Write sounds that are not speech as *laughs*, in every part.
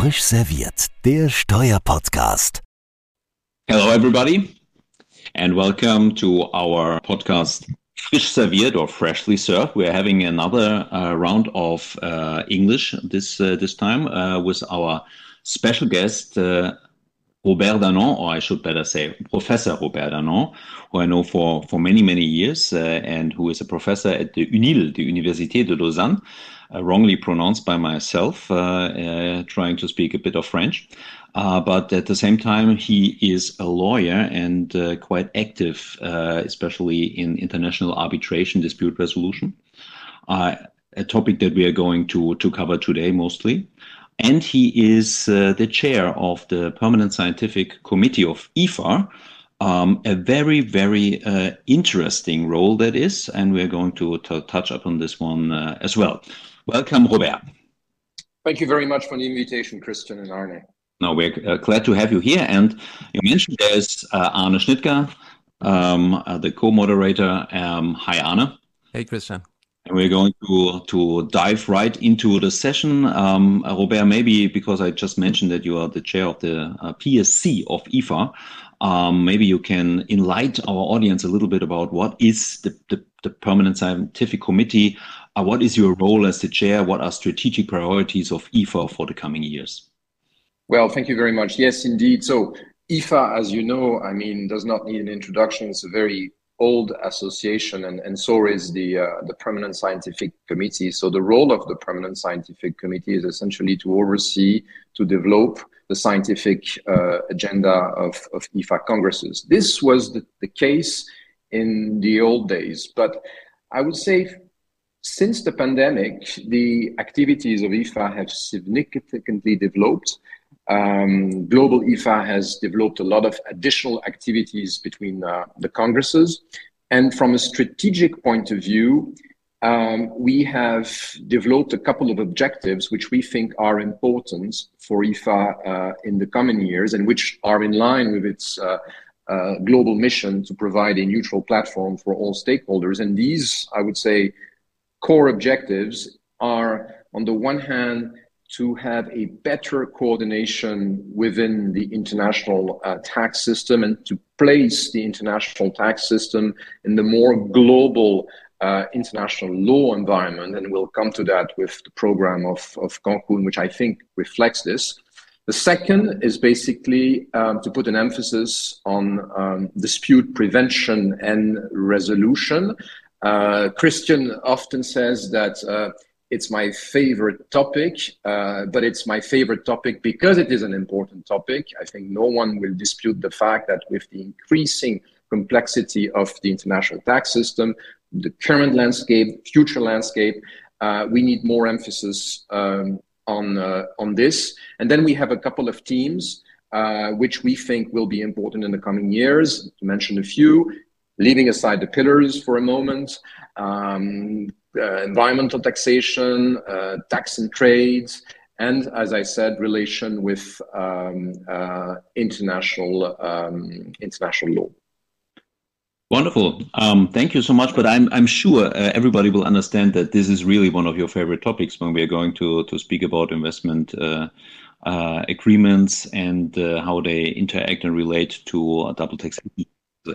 Frisch serviert, der Steuerpodcast. Hello, everybody, and welcome to our podcast Frisch serviert or freshly served. We're having another uh, round of uh, English this uh, this time uh, with our special guest. Uh, Robert Danon, or I should better say Professor Robert Danon, who I know for, for many, many years, uh, and who is a professor at the UNIL, the Université de Lausanne, wrongly pronounced by myself, uh, uh, trying to speak a bit of French. Uh, but at the same time, he is a lawyer and quite active, especially in international arbitration dispute resolution, a topic that we are going to, to cover today mostly and he is uh, the chair of the Permanent Scientific Committee of IFA. Um, a very, very uh, interesting role that is, and we're going to, to touch upon this one uh, as well. Welcome, Robert. Thank you very much for the invitation, Christian and Arne. No, we're uh, glad to have you here. And you mentioned there's uh, Arne Schnitger, um, uh, the co-moderator. Um, hi, Arne. Hey, Christian. And we're going to to dive right into the session. Um, Robert, maybe because I just mentioned that you are the chair of the uh, PSC of IFA, um, maybe you can enlighten our audience a little bit about what is the, the, the Permanent Scientific Committee, what is your role as the chair, what are strategic priorities of IFA for the coming years? Well, thank you very much. Yes, indeed. So IFA, as you know, I mean, does not need an introduction. It's a very old association, and, and so is the uh, the permanent scientific committee. So the role of the permanent scientific committee is essentially to oversee, to develop the scientific uh, agenda of, of IFA congresses. This was the, the case in the old days, but I would say since the pandemic, the activities of IFA have significantly developed. Um, Global IFA has developed a lot of additional activities between uh, the congresses. And from a strategic point of view, um, we have developed a couple of objectives which we think are important for IFA uh, in the coming years and which are in line with its uh, uh, global mission to provide a neutral platform for all stakeholders. And these, I would say, core objectives are, on the one hand, to have a better coordination within the international uh, tax system and to place the international tax system in the more global uh, international law environment. And we'll come to that with the program of, of Cancun, which I think reflects this. The second is basically um, to put an emphasis on um, dispute prevention and resolution. Uh, Christian often says that uh, it's my favorite topic, uh, but it's my favorite topic because it is an important topic. I think no one will dispute the fact that with the increasing complexity of the international tax system, the current landscape, future landscape, uh, we need more emphasis um, on uh, on this. And then we have a couple of teams uh, which we think will be important in the coming years. To mention a few, leaving aside the pillars for a moment. Um, uh, environmental taxation, uh, tax and trades, and as I said, relation with um, uh, international um, international law. Wonderful. Um, thank you so much. But I'm I'm sure uh, everybody will understand that this is really one of your favorite topics when we are going to to speak about investment uh, uh, agreements and how they interact and relate to double taxation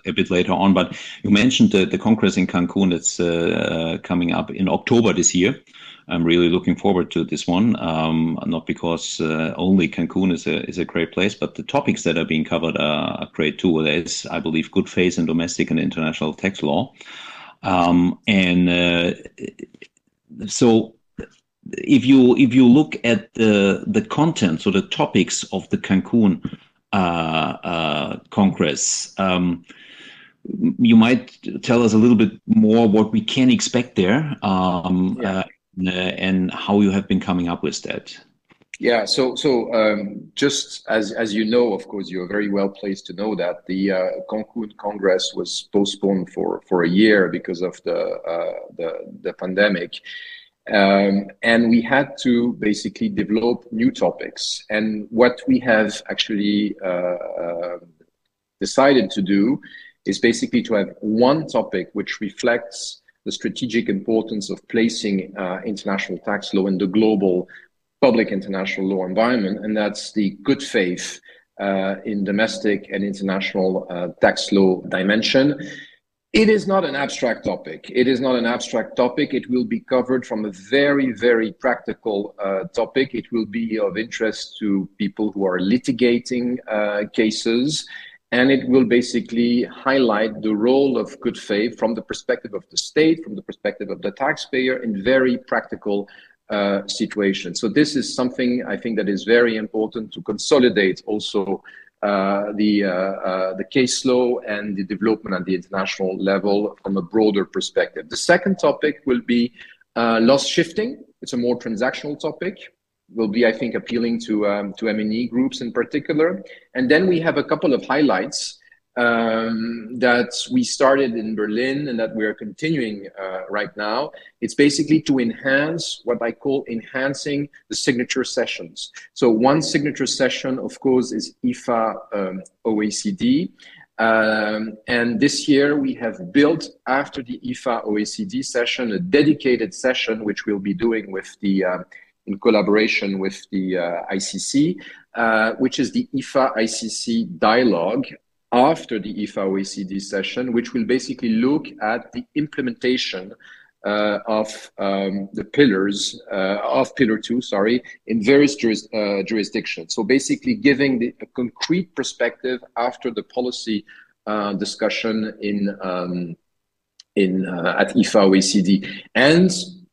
a bit later on. But you mentioned the, the Congress in Cancun that's uh, coming up in October this year. I'm really looking forward to this one. Um, not because uh, only Cancun is a is a great place, but the topics that are being covered are, are great too. There is, I believe, good faith in domestic and international tax law, um, and uh, so if you if you look at the the content or the topics of the Cancun uh, uh, Congress. Um, you might tell us a little bit more what we can expect there um, yeah. uh, and how you have been coming up with that. Yeah, so so um, just as as you know, of course, you are very well placed to know that the uh, Cancun Congress was postponed for for a year because of the uh, the, the pandemic. Um, and we had to basically develop new topics. And what we have actually uh, uh, decided to do is basically to have one topic which reflects the strategic importance of placing uh, international tax law in the global public international law environment, and that's the good faith uh, in domestic and international uh, tax law dimension. It is not an abstract topic. It is not an abstract topic. It will be covered from a very, very practical uh, topic. It will be of interest to people who are litigating uh, cases. And it will basically highlight the role of good faith from the perspective of the state, from the perspective of the taxpayer in very practical uh, situations. So this is something I think that is very important to consolidate also uh, the uh, uh, the case law and the development at the international level from a broader perspective. The second topic will be loss shifting. It's a more transactional topic. Will be, I think, appealing to um, to MNE groups in particular. And then we have a couple of highlights um, that we started in Berlin and that we are continuing uh, right now. It's basically to enhance what I call enhancing the signature sessions. So one signature session, of course, is IFA um, OECD. Um, and this year we have built after the IFA OECD session a dedicated session which we'll be doing with the uh, in collaboration with the uh, ICC, uh, which is the IFA ICC dialogue after the IFA OECD session, which will basically look at the implementation uh, of um, the pillars uh, of pillar two, sorry, in various juris, uh, jurisdictions. So basically, giving the, a concrete perspective after the policy uh, discussion in um, in uh, at IFA OECD, and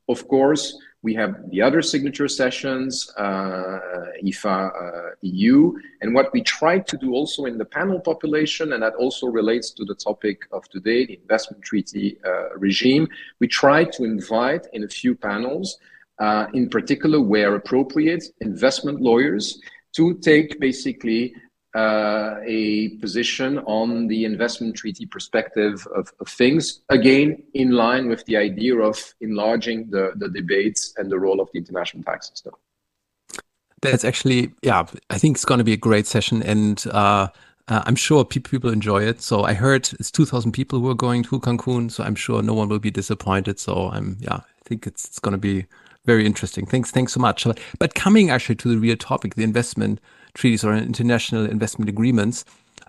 of course we have the other signature sessions, uh, IFA uh, EU, and what we try to do also in the panel population, and that also relates to the topic of today, the investment treaty uh, regime. We try to invite in a few panels, uh, in particular where appropriate, investment lawyers to take basically uh, a position on the investment treaty perspective of, of, things, again, in line with the idea of enlarging the, the debates and the role of the international tax system. That's actually, yeah, I think it's going to be a great session. And uh, uh, I'm sure pe people enjoy it. So I heard it's 2,000 people who are going to Cancun. So I'm sure no one will be disappointed. So I'm, yeah, I think it's, it's going to be very interesting. Thanks, thanks so much. But coming actually to the real topic, the investment treaties or international investment agreements.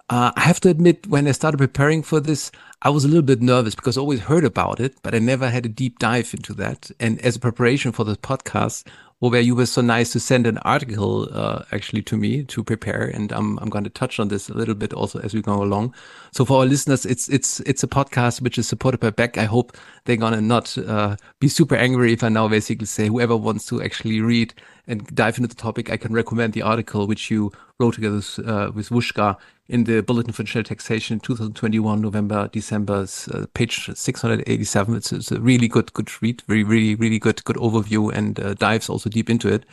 Uh, I have to admit, when I started preparing for this, I was a little bit nervous because I always heard about it, but I never had a deep dive into that. And as a preparation for this podcast, where you were so nice to send an article uh, actually to me to prepare, and I'm I'm going to touch on this a little bit also as we go along. So for our listeners, it's it's it's a podcast which is supported by Beck. I hope they're gonna not uh, be super angry if I now basically say whoever wants to actually read and dive into the topic, I can recommend the article which you wrote together uh, with Wuschka in the Bulletin for International Taxation 2021 November December uh, page 687. It's, it's, a really good good read, very really really good good overview and uh, dives also deep into it.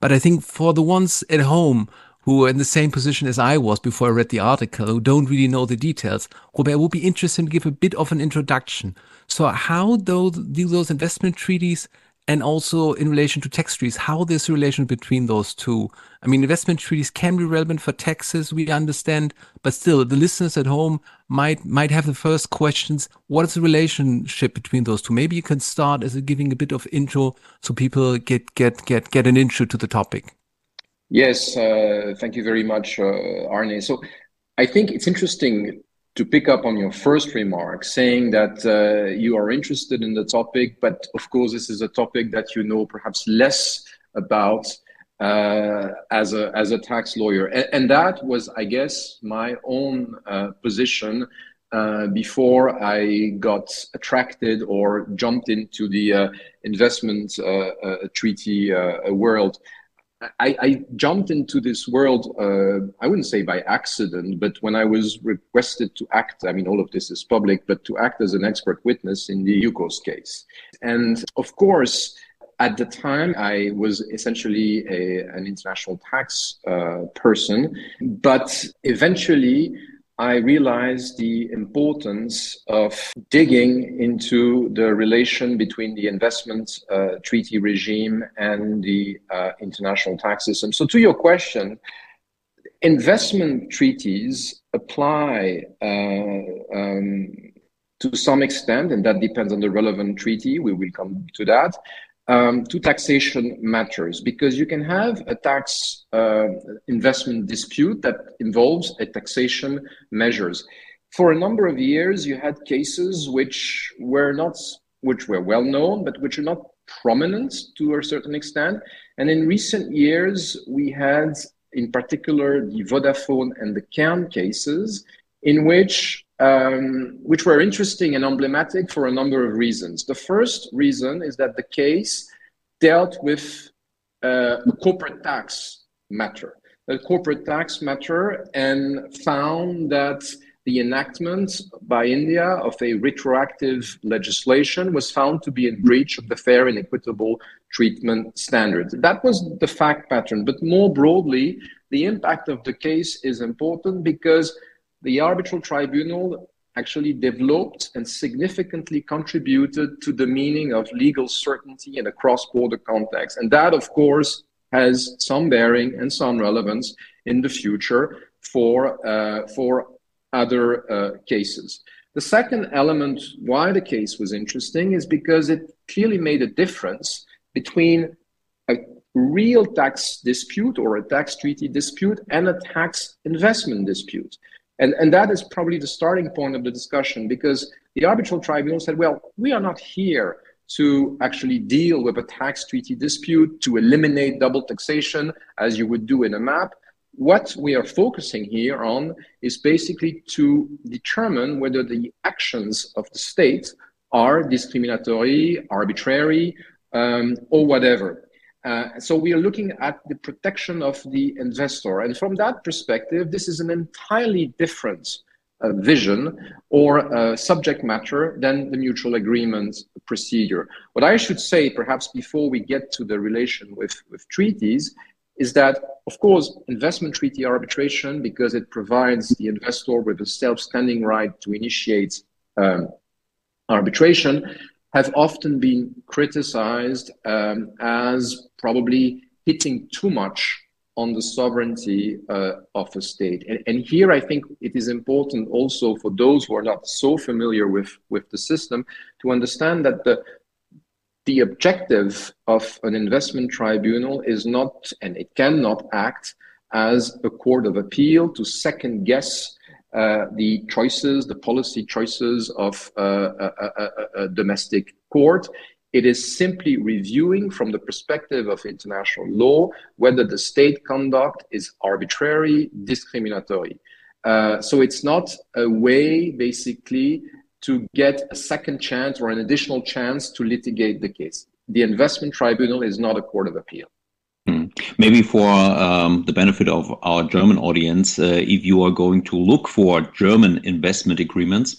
But I think for the ones at home who are in the same position as I was before I read the article, who don't really know the details, Robert would be interested to give a bit of an introduction. So how do those investment treaties and also in relation to tax treaties, how this relation between those two. I mean, investment treaties can be relevant for taxes, we understand, but still, the listeners at home might might have the first questions. What is the relationship between those two? Maybe you can start as a, giving a bit of intro so people get get get get an intro to the topic. Yes, uh, thank you very much, uh, Arne. So I think it's interesting to pick up on your first remark, saying that uh, you are interested in the topic, but of course, this is a topic that you know perhaps less about uh, as a as a tax lawyer, and, and, that was, I guess, my own uh, position uh, before I got attracted or jumped into the uh, investment uh, treaty world. I, I, jumped into this world, uh, I wouldn't say by accident, but when I was requested to act, I mean, all of this is public, but to act as an expert witness in the Yukos case. And of course, at the time, I was essentially a, an international tax uh, person, but eventually, I realized the importance of digging into the relation between the investment uh, treaty regime and the uh, international tax system. So, to your question, investment treaties apply uh, um, to some extent, and that depends on the relevant treaty. We will come to that. Um, to taxation matters because you can have a tax uh, investment dispute that involves a taxation measures. For a number of years, you had cases which were not which were well known, but which are not prominent to a certain extent. And in recent years, we had, in particular, the Vodafone and the Cairn cases, in which um, which were interesting and emblematic for a number of reasons. The first reason is that the case dealt with uh, a corporate tax matter, a corporate tax matter, and found that the enactment by India of a retroactive legislation was found to be in breach of the fair and equitable treatment standards. That was the fact pattern. But more broadly, the impact of the case is important because the arbitral tribunal actually developed and significantly contributed to the meaning of legal certainty in a cross border context. And that, of course, has some bearing and some relevance in the future for, uh, for other uh, cases. The second element why the case was interesting is because it clearly made a difference between a real tax dispute or a tax treaty dispute and a tax investment dispute. And, and that is probably the starting point of the discussion because the arbitral tribunal said, well, we are not here to actually deal with a tax treaty dispute, to eliminate double taxation as you would do in a MAP what we are focusing here on is basically to determine whether the actions of the state are discriminatory, arbitrary, um, or whatever. Uh, so we are looking at the protection of the investor. And from that perspective, this is an entirely different uh, vision or uh, subject matter than the mutual agreement procedure. What I should say, perhaps before we get to the relation with, with treaties, is that, of course, investment treaty arbitration, because it provides the investor with a self-standing right to initiate um, arbitration, have often been criticized um, as probably hitting too much on the sovereignty uh, of a state. And, and, here I think it is important also for those who are not so familiar with, with the system to understand that the, the objective of an investment tribunal is not, and it cannot act as a court of appeal to second guess uh, the choices, the policy choices of uh, a, a, a, domestic court. It is simply reviewing from the perspective of international law whether the state conduct is arbitrary, discriminatory. Uh, so it's not a way, basically, to get a second chance or an additional chance to litigate the case. The investment tribunal is not a court of appeal. Hmm. Maybe for um, the benefit of our German audience, uh, if you are going to look for German investment agreements,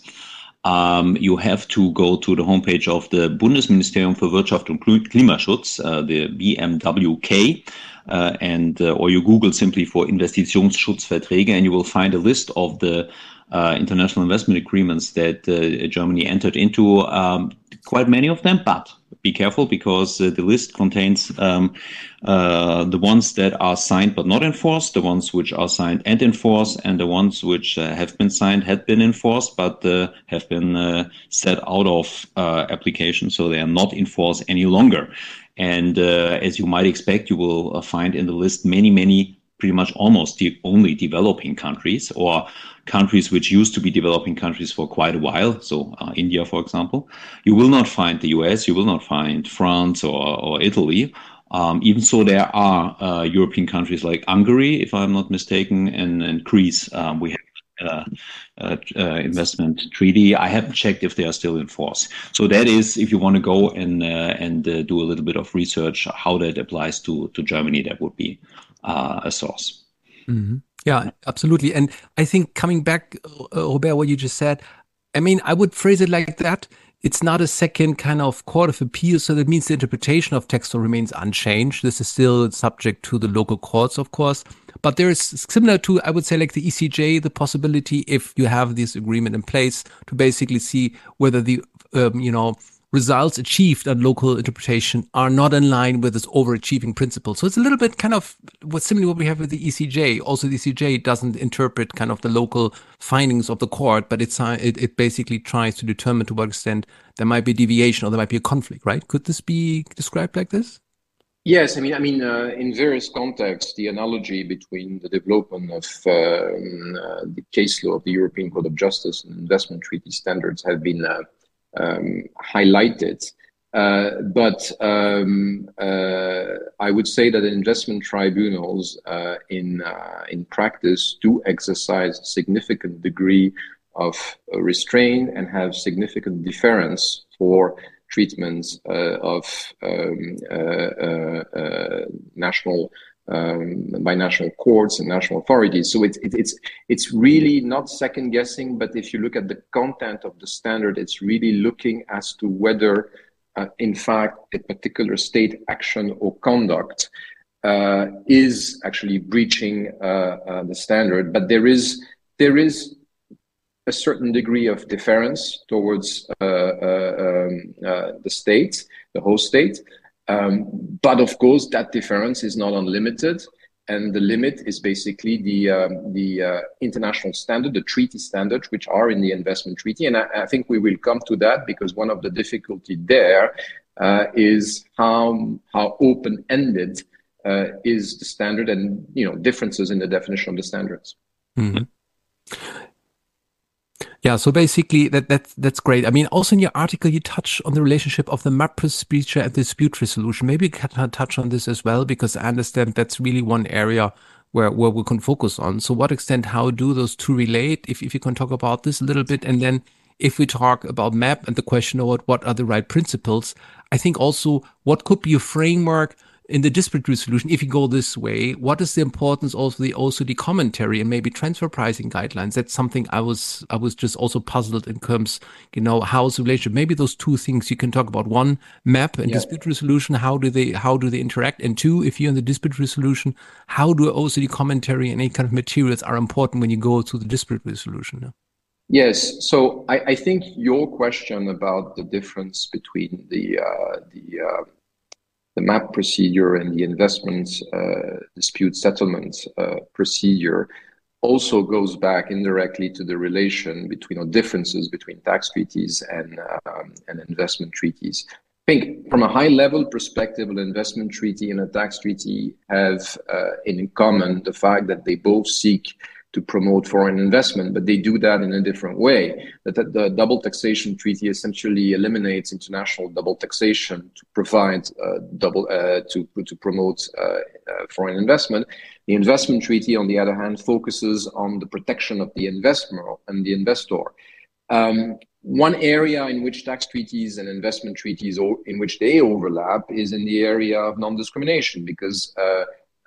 um, you have to go to the homepage of the Bundesministerium für Wirtschaft und Klimaschutz, uh, the BMWK, uh, and uh, or you Google simply for Investitionsschutzverträge, and you will find a list of the international investment agreements that uh, Germany entered into. Um, quite many of them, but be careful because uh, the list contains um, uh, the ones that are signed but not enforced, the ones which are signed and enforced, and the ones which uh, have been signed, had been enforced, but uh, have been set out of application, so they are not enforced any longer. And as you might expect, you will find in the list many, many pretty much almost the only developing countries or countries which used to be developing countries for quite a while. So uh, India, for example, you will not find the US, you will not find France or, or Italy. Um, even so, there are uh, European countries like Hungary, if I'm not mistaken, and, and Greece. Um, we have uh, uh, uh, investment treaty. I haven't checked if they are still in force. So that is, if you want to go and uh, and uh, do a little bit of research how that applies to to Germany, that would be uh, a source. Mm-hmm. Yeah, absolutely. And I think coming back, uh, Robert, what you just said, I mean, I would phrase it like that. It's not a second kind of court of appeal, so that means the interpretation of text remains unchanged. This is still subject to the local courts, of course. But there is similar to, I would say, like the ECJ, the possibility if you have this agreement in place to basically see whether the, um, you know, results achieved on local interpretation are not in line with this overachieving principle. So it's a little bit kind of what similar what we have with the ECJ. Also, the ECJ doesn't interpret kind of the local findings of the court, but it's uh, it, it basically tries to determine to what extent there might be deviation or there might be a conflict. Right? Could this be described like this? Yes, I mean, I mean, uh, in various contexts, the analogy between the development of um, uh, the case law of the European Court of Justice and investment treaty standards have been uh, um, highlighted. Uh, but um, uh, I would say that investment tribunals uh, in in practice do exercise a significant degree of restraint and have significant deference for treatments uh, of um, uh, uh, national um, by national courts and national authorities. So it, it, it's it's really not second guessing, but if you look at the content of the standard, it's really looking as to whether, uh, in fact, a particular state action or conduct uh, is actually breaching uh, the standard. But there is there is a certain degree of deference towards uh, uh, um, uh, the state, the host state. Um, but of course, that difference is not unlimited. And the limit is basically the, um, the uh, international standard, the treaty standards, which are in the investment treaty. And I, I think we will come to that because one of the difficulty there uh, is how, how open-ended uh, is the standard and, you know, differences in the definition of the standards. Mm-hmm. Yeah, so basically that that's that's great. I mean, also in your article you touch on the relationship of the MAP procedure and dispute resolution. Maybe you can touch on this as well because I understand that's really one area where where we can focus on. So, what extent how do those two relate? If if you can talk about this a little bit, and then if we talk about MAP and the question of what are the right principles, I think also what could be a framework in the dispute resolution, if you go this way, what is the importance of the OECD commentary and maybe transfer pricing guidelines? That's something I was I was just also puzzled in terms, you know, how's the relationship? Maybe those two things you can talk about. One, MAP and yeah. dispute resolution. How do they how do they interact? And two, if you're in the dispute resolution, how do OECD commentary and any kind of materials are important when you go to the dispute resolution? Yes. So I, I, think your question about the difference between the uh, the uh, the MAP procedure and the investment uh, dispute settlement uh, procedure also goes back indirectly to the relation between or differences between tax treaties and um, and investment treaties. I think from a high level perspective, an investment treaty and a tax treaty have uh, in common the fact that they both seek to promote foreign investment, but they do that in a different way. That the double taxation treaty essentially eliminates international double taxation to provide uh, double uh, to to promote uh, uh, foreign investment. The investment treaty, on the other hand, focuses on the protection of the investor and the investor. Um, one area in which tax treaties and investment treaties, or in which they overlap, is in the area of non-discrimination, because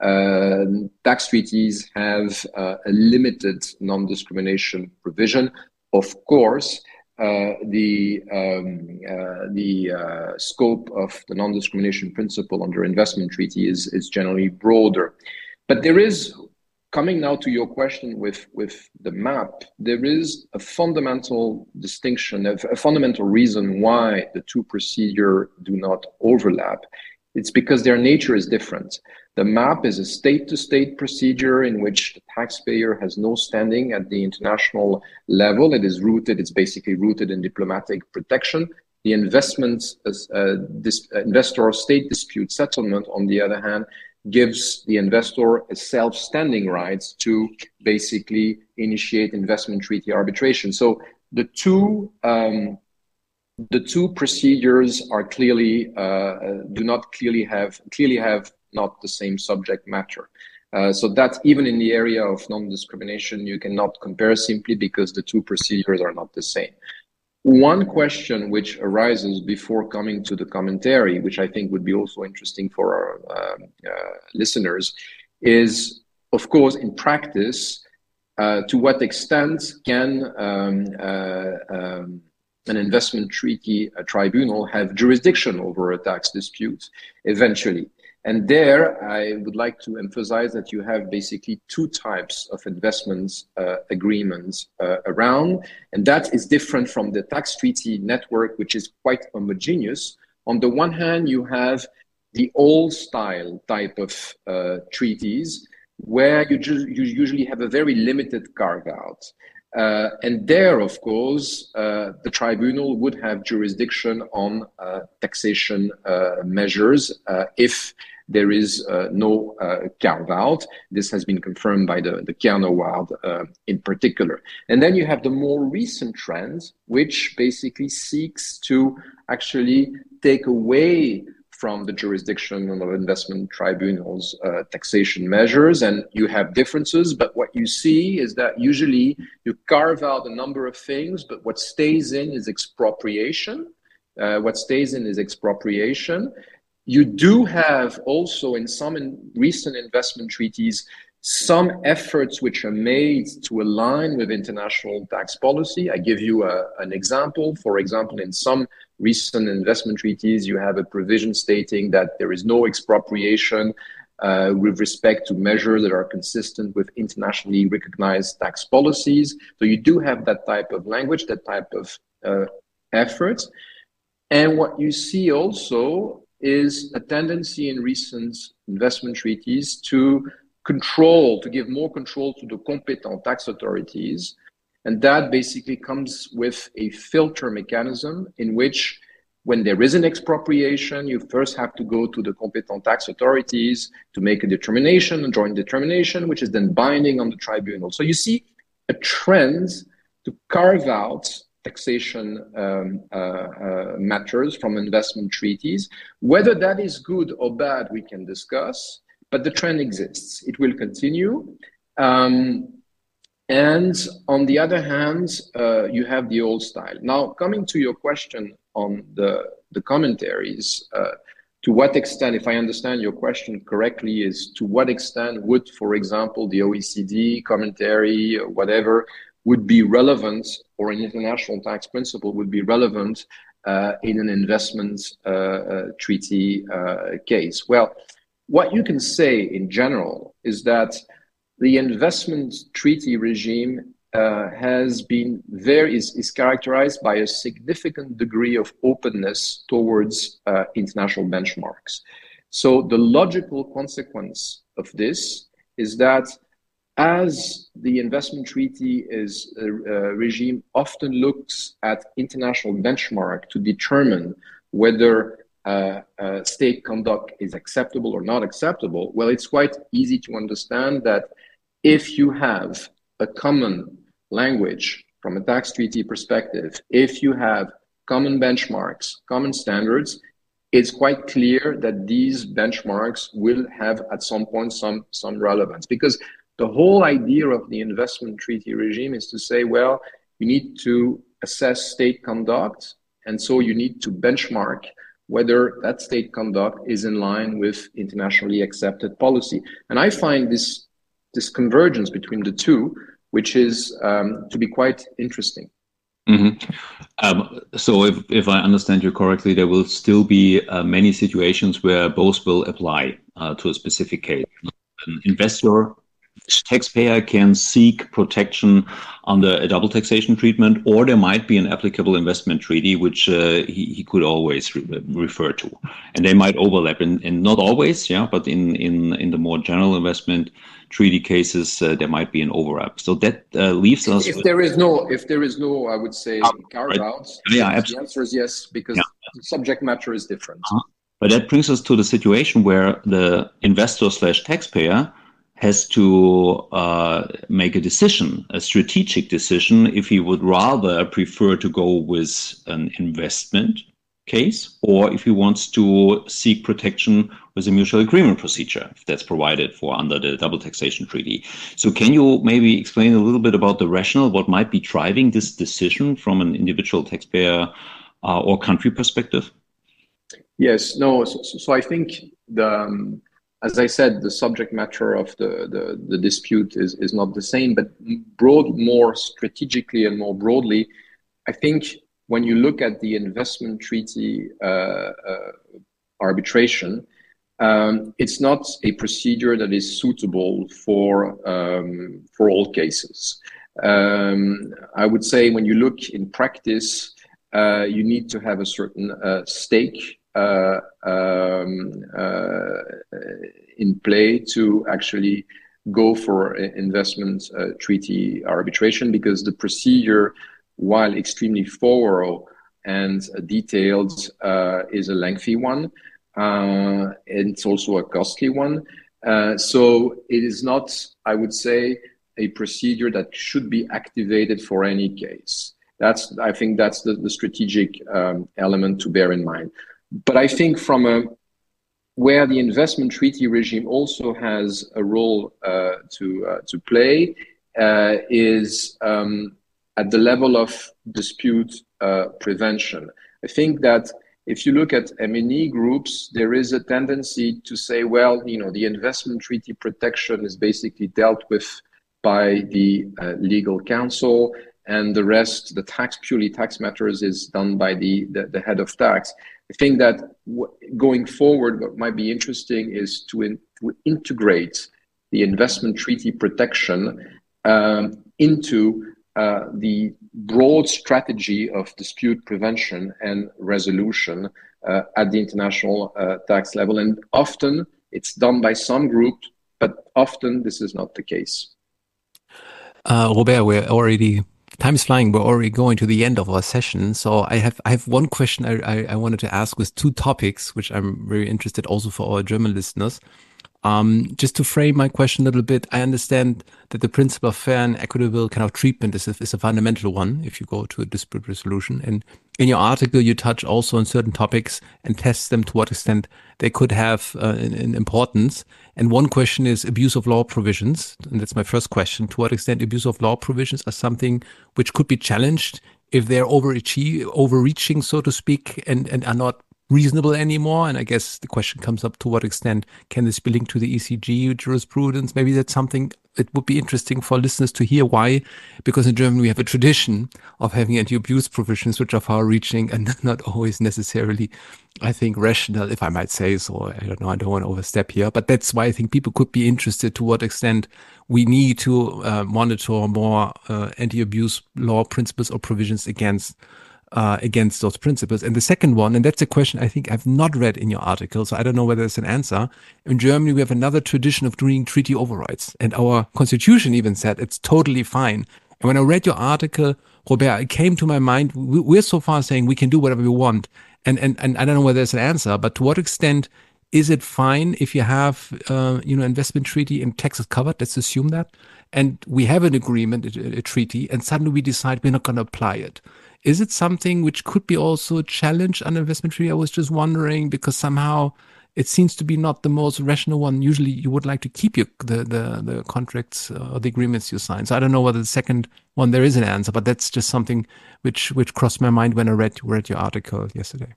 uh, tax treaties have uh, a limited non-discrimination provision. Of course, uh, the um, uh, the uh, scope of the non-discrimination principle under investment treaty is is generally broader, but there is coming now to your question with with the MAP. There is a fundamental distinction, a, a fundamental reason why the two procedure do not overlap. It's because their nature is different. The MAP is a state to state procedure in which the taxpayer has no standing at the international level. It is rooted, it's basically rooted in diplomatic protection. The uh, this, uh, investor state dispute settlement, on the other hand, gives the investor a self standing rights to basically initiate investment treaty arbitration. So the two um, the two procedures are clearly uh, do not clearly have clearly have not the same subject matter. Uh, so that even in the area of non-discrimination, you cannot compare simply because the two procedures are not the same. One question which arises before coming to the commentary, which I think would be also interesting for our uh, uh, listeners, is of course in practice, uh, to what extent can um, uh, um, an investment treaty tribunal have jurisdiction over a tax dispute eventually. And there, I would like to emphasize that you have basically two types of investments uh, agreements uh, around, and that is different from the tax treaty network, which is quite homogeneous. On the one hand, you have the old style type of uh, treaties where you, you usually have a very limited carve out. Uh, and there, of course, uh, the tribunal would have jurisdiction on uh, taxation uh, measures uh, if there is uh, no carve out. This has been confirmed by the, the Cairn Award in particular. And then you have the more recent trend, which basically seeks to actually take away from the jurisdiction of investment tribunals uh, taxation measures and you have differences but what you see is that usually you carve out a number of things but what stays in is expropriation uh, what stays in is expropriation you do have also in some in recent investment treaties some efforts which are made to align with international tax policy. I give you a, an example. For example, in some recent investment treaties, you have a provision stating that there is no expropriation uh, with respect to measures that are consistent with internationally recognized tax policies. So you do have that type of language, that type of uh, effort. And what you see also is a tendency in recent investment treaties to control, to give more control to the competent tax authorities. And that basically comes with a filter mechanism in which when there is an expropriation, you first have to go to the competent tax authorities to make a determination, a joint determination, which is then binding on the tribunal. So you see a trend to carve out taxation um, uh, uh, matters from investment treaties. Whether that is good or bad, we can discuss but the trend exists. It will continue. Um, and on the other hand, uh, you have the old style. Now, coming to your question on the, the commentaries, uh, to what extent, if I understand your question correctly, is to what extent would, for example, the OECD commentary or whatever would be relevant or an international tax principle would be relevant uh, in an investment uh, uh, treaty uh, case? Well, what you can say in general is that the investment treaty regime uh, has been very is, is characterized by a significant degree of openness towards uh, international benchmarks. So the logical consequence of this is that as the investment treaty is a, a regime often looks at international benchmark to determine whether uh, uh, state conduct is acceptable or not acceptable, well, it's quite easy to understand that if you have a common language from a tax treaty perspective, if you have common benchmarks, common standards, it's quite clear that these benchmarks will have at some point some, some relevance because the whole idea of the investment treaty regime is to say, well, you need to assess state conduct, and so you need to benchmark whether that state conduct is in line with internationally accepted policy. And I find this, this convergence between the two, which is um, to be quite interesting. Mm-hmm. Um, so, if, if I understand you correctly, there will still be uh, many situations where both will apply uh, to a specific case. An investor taxpayer can seek protection under a double taxation treatment, or there might be an applicable investment treaty which uh, he, he could always re refer to, and they might overlap. And, and not always, yeah, but in in in the more general investment treaty cases, uh, there might be an overlap. So that uh, leaves us. If there is no, if there is no, I would say ah, carve. Right. Yeah, absolutely. The answer is yes because yeah. the subject matter is different. -huh. But that brings us to the situation where the investor slash taxpayer has to uh, make a decision, a strategic decision, if he would rather prefer to go with an investment case or if he wants to seek protection with a mutual agreement procedure, if that's provided for under the double taxation treaty. So, can you maybe explain a little bit about the rationale, what might be driving this decision from an individual taxpayer uh, or country perspective? Yes, no. So, so I think the um, as I said, the subject matter of the, the, the, dispute is, is not the same, but broad, more strategically and more broadly, I think when you look at the investment treaty uh, uh, arbitration, um, it's not a procedure that is suitable for um, for all cases. Um, I would say when you look in practice, uh, you need to have a certain uh, stake uh, um, uh, in play to actually go for investment treaty arbitration because the procedure, while extremely thorough and detailed, is a lengthy one. and it's also a costly one. so it is not, I would say, a procedure that should be activated for any case. That's, I think that's the, the strategic um, element to bear in mind. But I think from a where the investment treaty regime also has a role uh, to uh, to play uh, is um, at the level of dispute uh, prevention. I think that if you look at MNE groups, there is a tendency to say, well, you know, the investment treaty protection is basically dealt with by the uh, legal counsel and the rest, the tax, purely tax matters is done by the, the, the head of tax. I think that w- going forward, what might be interesting is to, in, to integrate the investment treaty protection um, into uh, the broad strategy of dispute prevention and resolution uh, at the international uh, tax level. And often it's done by some groups, but often this is not the case. Uh, Robert, we're already time is flying. We're already going to the end of our session. So I have I have one question I, I, I wanted to ask with two topics, which I'm very interested also for our German listeners. Um, just to frame my question a little bit, I understand that the principle of fair and equitable kind of treatment is a, is a fundamental one if you go to a dispute resolution. And in your article, you touch also on certain topics and test them to what extent they could have uh, importance. And one question is abuse of law provisions. And that's my first question. To what extent abuse of law provisions are something which could be challenged if they're overreaching, so to speak, and, and are not reasonable anymore. And I guess the question comes up to what extent can this be linked to the ECJ jurisprudence? Maybe that's something it would be interesting for listeners to hear why, because in Germany we have a tradition of having anti-abuse provisions which are far-reaching and *laughs* not always necessarily, I think, rational, if I might say so. I don't know. I don't want to overstep here, but that's why I think people could be interested to what extent we need to uh, monitor more uh, anti-abuse law principles or provisions against uh, against those principles. And the second one, and that's a question I think I've not read in your article, so I don't know whether it's an answer. In Germany, we have another tradition of doing treaty overrides, and our constitution even said it's totally fine. And when I read your article, Robert, it came to my mind, we're so far saying we can do whatever we want. And, and, and I don't know whether there's an answer, but to what extent is it fine if you have, uh, you know, investment treaty and taxes covered? Let's assume that. And we have an agreement, a, a treaty, and suddenly we decide we're not going to apply it. Is it something which could be also a challenge on investment tree? I was just wondering because somehow it seems to be not the most rational one. Usually, you would like to keep your, the the the contracts uh, or the agreements you sign. So I don't know whether the second one there is an answer, but that's just something which which crossed my mind when I read read your article yesterday.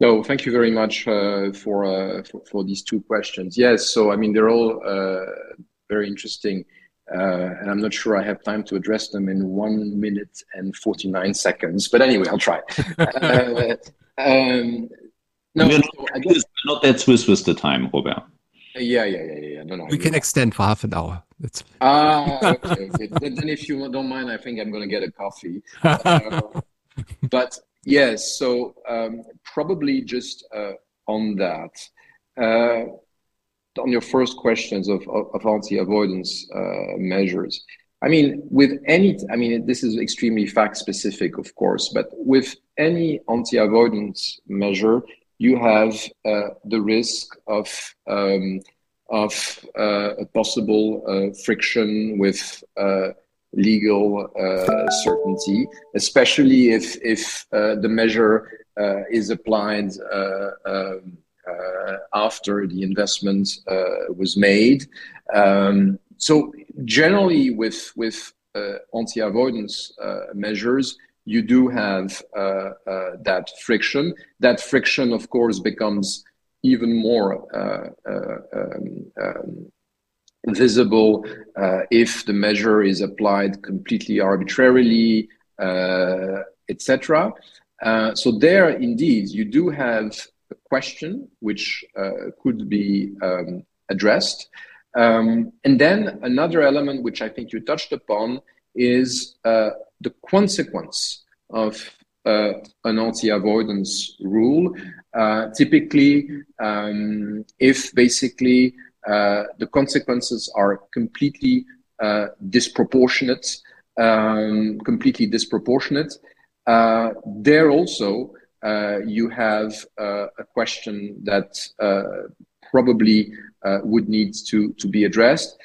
No, thank you very much uh, for, uh, for, for these two questions. Yes, so I mean they're all uh, very interesting. Uh, and I'm not sure I have time to address them in one minute and 49 seconds. But anyway, I'll try. *laughs* uh, um, no, we're not, I guess, not that Swiss with the time, Robert. Yeah, yeah, yeah, yeah. No, no. We can extend for half an hour. That's ah, *laughs* okay. okay. then, then, if you don't mind, I think I'm going to get a coffee. *laughs* Uh, but yes, so um, probably just uh, on that. Uh, on your first questions of, of, of anti-avoidance uh, measures, I mean, with any, I mean, this is extremely fact specific, of course, but with any anti-avoidance measure, you have uh, the risk of um, of uh, a possible uh, friction with uh, legal uh, certainty, especially if if the measure is applied. Um, after the investment uh, was made. Um, so generally, with with uh, anti-avoidance measures, you do have that friction. That friction, of course, becomes even more um, um, visible uh, if the measure is applied completely arbitrarily, uh, etc. Uh, so there, indeed, you do have question which uh, could be um, addressed. Um, and then another element which I think you touched upon is uh, the consequence of uh, an anti-avoidance rule. Uh, typically, um, if basically uh, the consequences are completely uh, disproportionate, um, completely disproportionate, there also you have a question that probably would need to, to be addressed.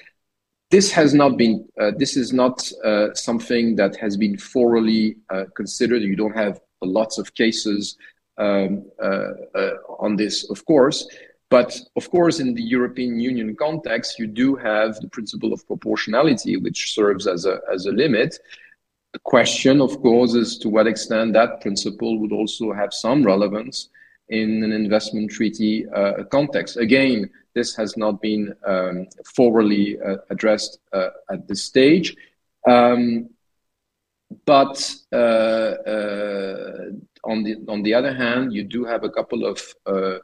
This has not been uh, this is not uh, something that has been thoroughly uh, considered. You don't have lots of cases um, uh, uh, on this of course. But of course in the european union context you do have the principle of proportionality which serves as a as a limit the question of course is to what extent that principle would also have some relevance in an investment treaty uh, context again this has not been um, thoroughly uh, addressed uh, at this stage. Um, but uh, uh, on the on the other hand, you do have a couple of uh,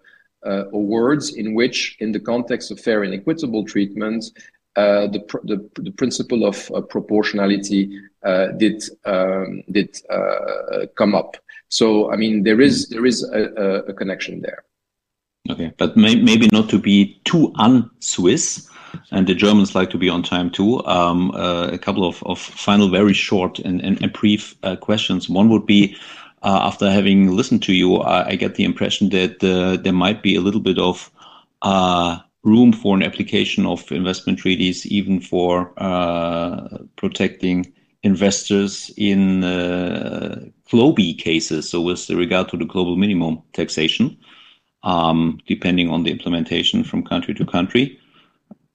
awards in which, in the context of fair and equitable treatment, uh, the, pr- the, the principle of uh, proportionality uh, did um, did come up. So I mean there is there is a, a connection there. Okay, but may, maybe not to be too un-Swiss, and the Germans like to be on time too. Um, uh, a couple of, of final, very short and, and, and brief uh, questions. One would be, uh, after having listened to you, I, I get the impression that uh, there might be a little bit of uh, room for an application of investment treaties, even for uh, protecting investors in uh, cases. So, with regard to the global minimum taxation um, depending on the implementation from country to country.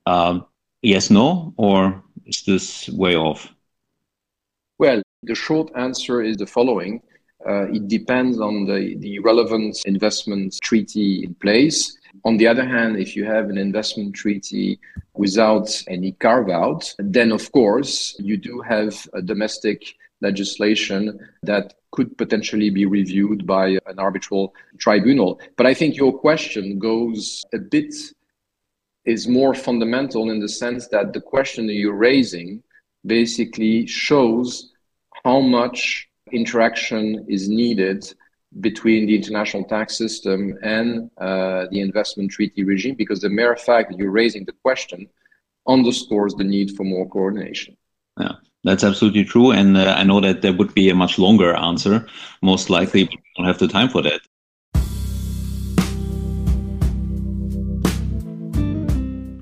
Um, yes, no, or is this way off? Well, the short answer is the following. Uh, it depends on the, the relevant investment treaty in place. On the other hand, if you have an investment treaty without any carve out, then of course you do have a domestic legislation that could potentially be reviewed by an arbitral tribunal. But I think your question goes a bit, is more fundamental in the sense that the question that you're raising basically shows how much interaction is needed between the international tax system and uh, the investment treaty regime, because the mere fact that you're raising the question underscores the need for more coordination. Yeah. That's absolutely true. And uh, I know that there would be a much longer answer. Most likely, we don't have the time for that.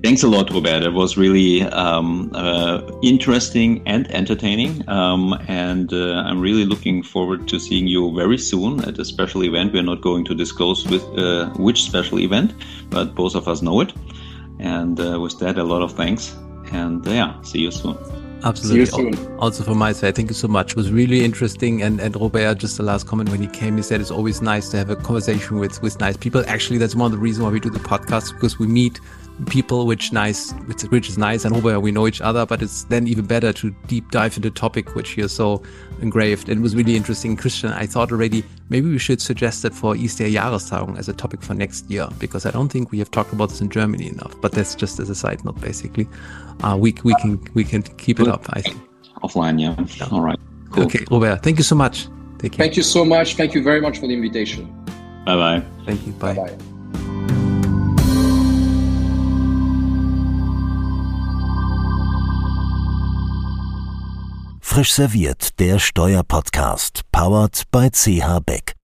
Thanks a lot, Robert. It was really um, uh, interesting and entertaining. Um, and uh, I'm really looking forward to seeing you very soon at a special event. We're not going to disclose with uh, which special event, but both of us know it. And uh, with that, a lot of thanks. And uh, yeah, see you soon. Absolutely. Also from my side, thank you so much. It was really interesting. And and Robert, just the last comment when he came, he said it's always nice to have a conversation with with nice people. Actually, that's one of the reasons why we do the podcast because we meet people which nice which, which is nice and Robert we know each other but it's then even better to deep dive into the topic which you're so engraved and it was really interesting Christian I thought already maybe we should suggest that for Easter Jahrestagung as a topic for next year because I don't think we have talked about this in Germany enough but that's just as a side note basically uh, we we can we can keep it up. I think offline. Yeah. yeah. All right. Cool. Okay, Robert. Thank you so much. Take care. Thank you so much. Thank you very much for the invitation. Bye bye. Thank you. Bye bye. Frisch serviert, der Steuerpodcast, powered by CH Beck.